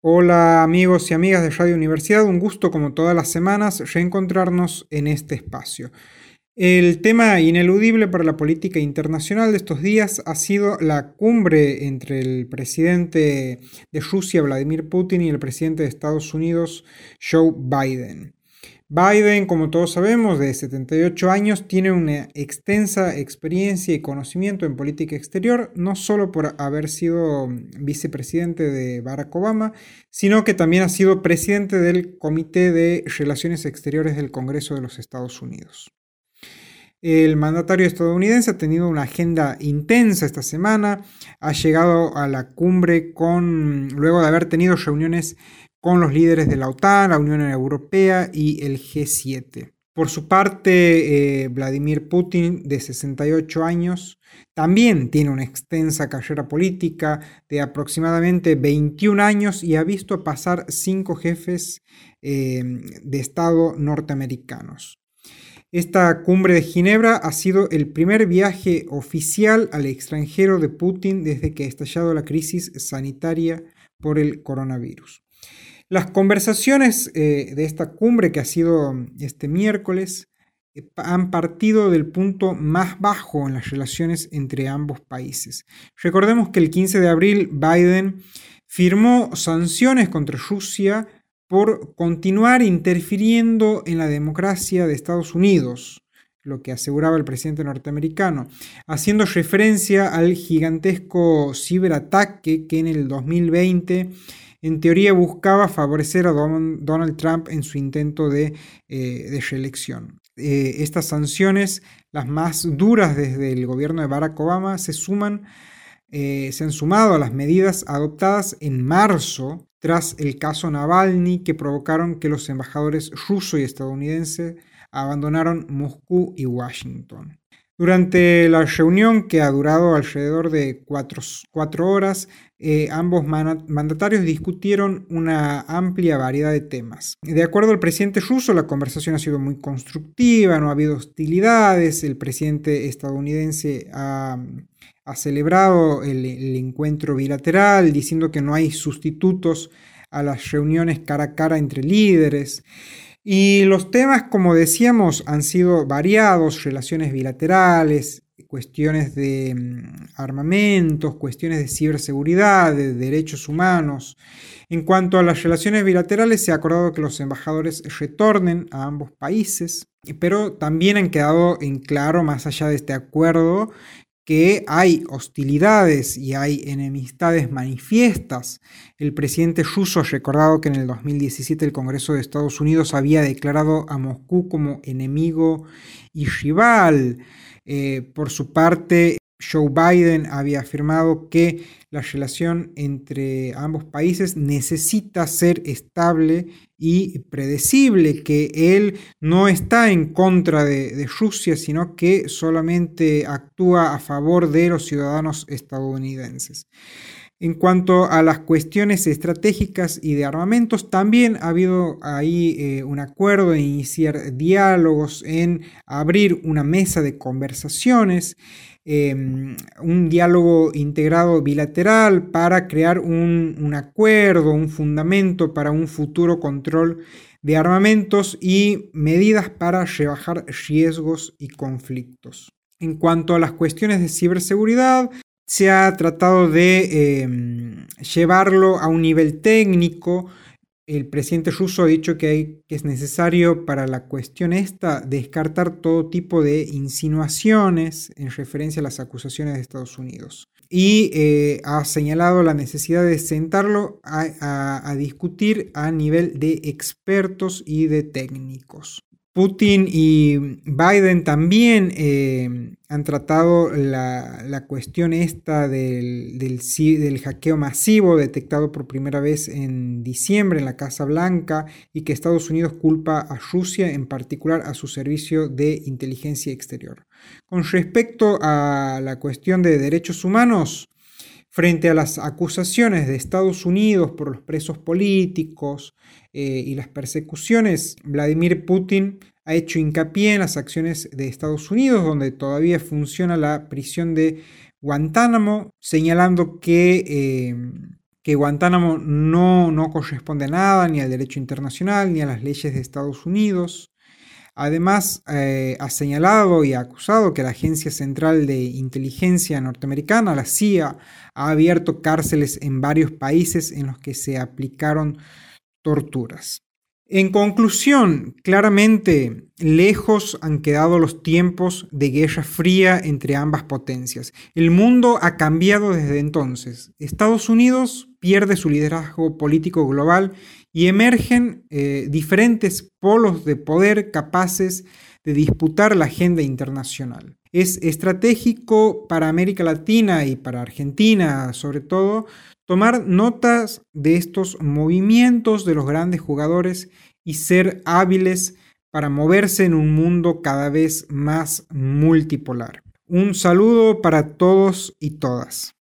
Hola amigos y amigas de Radio Universidad, un gusto como todas las semanas reencontrarnos en este espacio. El tema ineludible para la política internacional de estos días ha sido la cumbre entre el presidente de Rusia, Vladimir Putin, y el presidente de Estados Unidos, Joe Biden. Biden, como todos sabemos, de 78 años, tiene una extensa experiencia y conocimiento en política exterior, no solo por haber sido vicepresidente de Barack Obama, sino que también ha sido presidente del Comité de Relaciones Exteriores del Congreso de los Estados Unidos. El mandatario estadounidense ha tenido una agenda intensa esta semana, ha llegado a la cumbre con, luego de haber tenido reuniones con los líderes de la OTAN, la Unión Europea y el G7. Por su parte, eh, Vladimir Putin, de 68 años, también tiene una extensa carrera política de aproximadamente 21 años y ha visto pasar cinco jefes eh, de Estado norteamericanos. Esta cumbre de Ginebra ha sido el primer viaje oficial al extranjero de Putin desde que ha estallado la crisis sanitaria por el coronavirus. Las conversaciones eh, de esta cumbre que ha sido este miércoles eh, han partido del punto más bajo en las relaciones entre ambos países. Recordemos que el 15 de abril Biden firmó sanciones contra Rusia por continuar interfiriendo en la democracia de Estados Unidos, lo que aseguraba el presidente norteamericano, haciendo referencia al gigantesco ciberataque que en el 2020 en teoría buscaba favorecer a Donald Trump en su intento de, eh, reelección. Eh, estas sanciones, las más duras desde el gobierno de Barack Obama, se suman, eh, se han sumado a las medidas adoptadas en marzo tras el caso Navalny que provocaron que los embajadores ruso y estadounidense abandonaron Moscú y Washington. Durante la reunión, que ha durado alrededor de cuatro, horas, eh, ambos mandatarios discutieron una amplia variedad de temas. De acuerdo al presidente ruso, la conversación ha sido muy constructiva, no ha habido hostilidades, el presidente estadounidense ha, celebrado el, el encuentro bilateral, diciendo que no hay sustitutos a las reuniones cara a cara entre líderes. Y los temas, como decíamos, han sido variados, relaciones bilaterales, cuestiones de mm, armamentos, cuestiones de ciberseguridad, de derechos humanos. En cuanto a las relaciones bilaterales, se ha acordado que los embajadores retornen a ambos países, pero también han quedado en claro, más allá de este acuerdo, que hay hostilidades y hay enemistades manifiestas. El presidente ruso ha recordado que en el 2017 el Congreso de Estados Unidos había declarado a Moscú como enemigo y rival. Eh, por su parte, Joe Biden había afirmado que la relación entre ambos países necesita ser estable y predecible, que él no está en contra de, Rusia, sino que solamente actúa a favor de los ciudadanos estadounidenses. En cuanto a las cuestiones estratégicas y de armamentos, también ha habido ahí eh, un acuerdo en iniciar diálogos, en abrir una mesa de conversaciones Em, un diálogo integrado bilateral para crear un, acuerdo, un fundamento para un futuro control de armamentos y medidas para rebajar riesgos y conflictos. En cuanto a las cuestiones de ciberseguridad, se ha tratado de em, llevarlo a un nivel técnico, el presidente ruso ha dicho que, es necesario para la cuestión esta descartar todo tipo de insinuaciones en referencia a las acusaciones de Estados Unidos. Y eh, ha señalado la necesidad de sentarlo a discutir a nivel de expertos y de técnicos. Putin y Biden también eh, han tratado la, cuestión esta del, del, hackeo masivo detectado por primera vez en diciembre en la Casa Blanca y que Estados Unidos culpa a Rusia, en particular a su servicio de inteligencia exterior. Con respecto a la cuestión de derechos humanos, frente a las acusaciones de Estados Unidos por los presos políticos, eh, y las persecuciones, Vladimir Putin ha hecho hincapié en las acciones de Estados Unidos, donde todavía funciona la prisión de Guantánamo, señalando que, eh, que Guantánamo no, no corresponde a nada, ni al derecho internacional, ni a las leyes de Estados Unidos. Además, eh, ha señalado y ha acusado que la Agencia Central de Inteligencia Norteamericana, la CIA, ha abierto cárceles en varios países en los que se aplicaron torturas. En conclusión, claramente lejos han quedado los tiempos de guerra fría entre ambas potencias. El mundo ha cambiado desde entonces. Estados Unidos pierde su liderazgo político global y emergen eh, diferentes polos de poder capaces de disputar la agenda internacional. Es estratégico para América Latina y para Argentina, sobre todo, tomar notas de estos movimientos de los grandes jugadores y ser hábiles para moverse en un mundo cada vez más multipolar. Un saludo para todos y todas.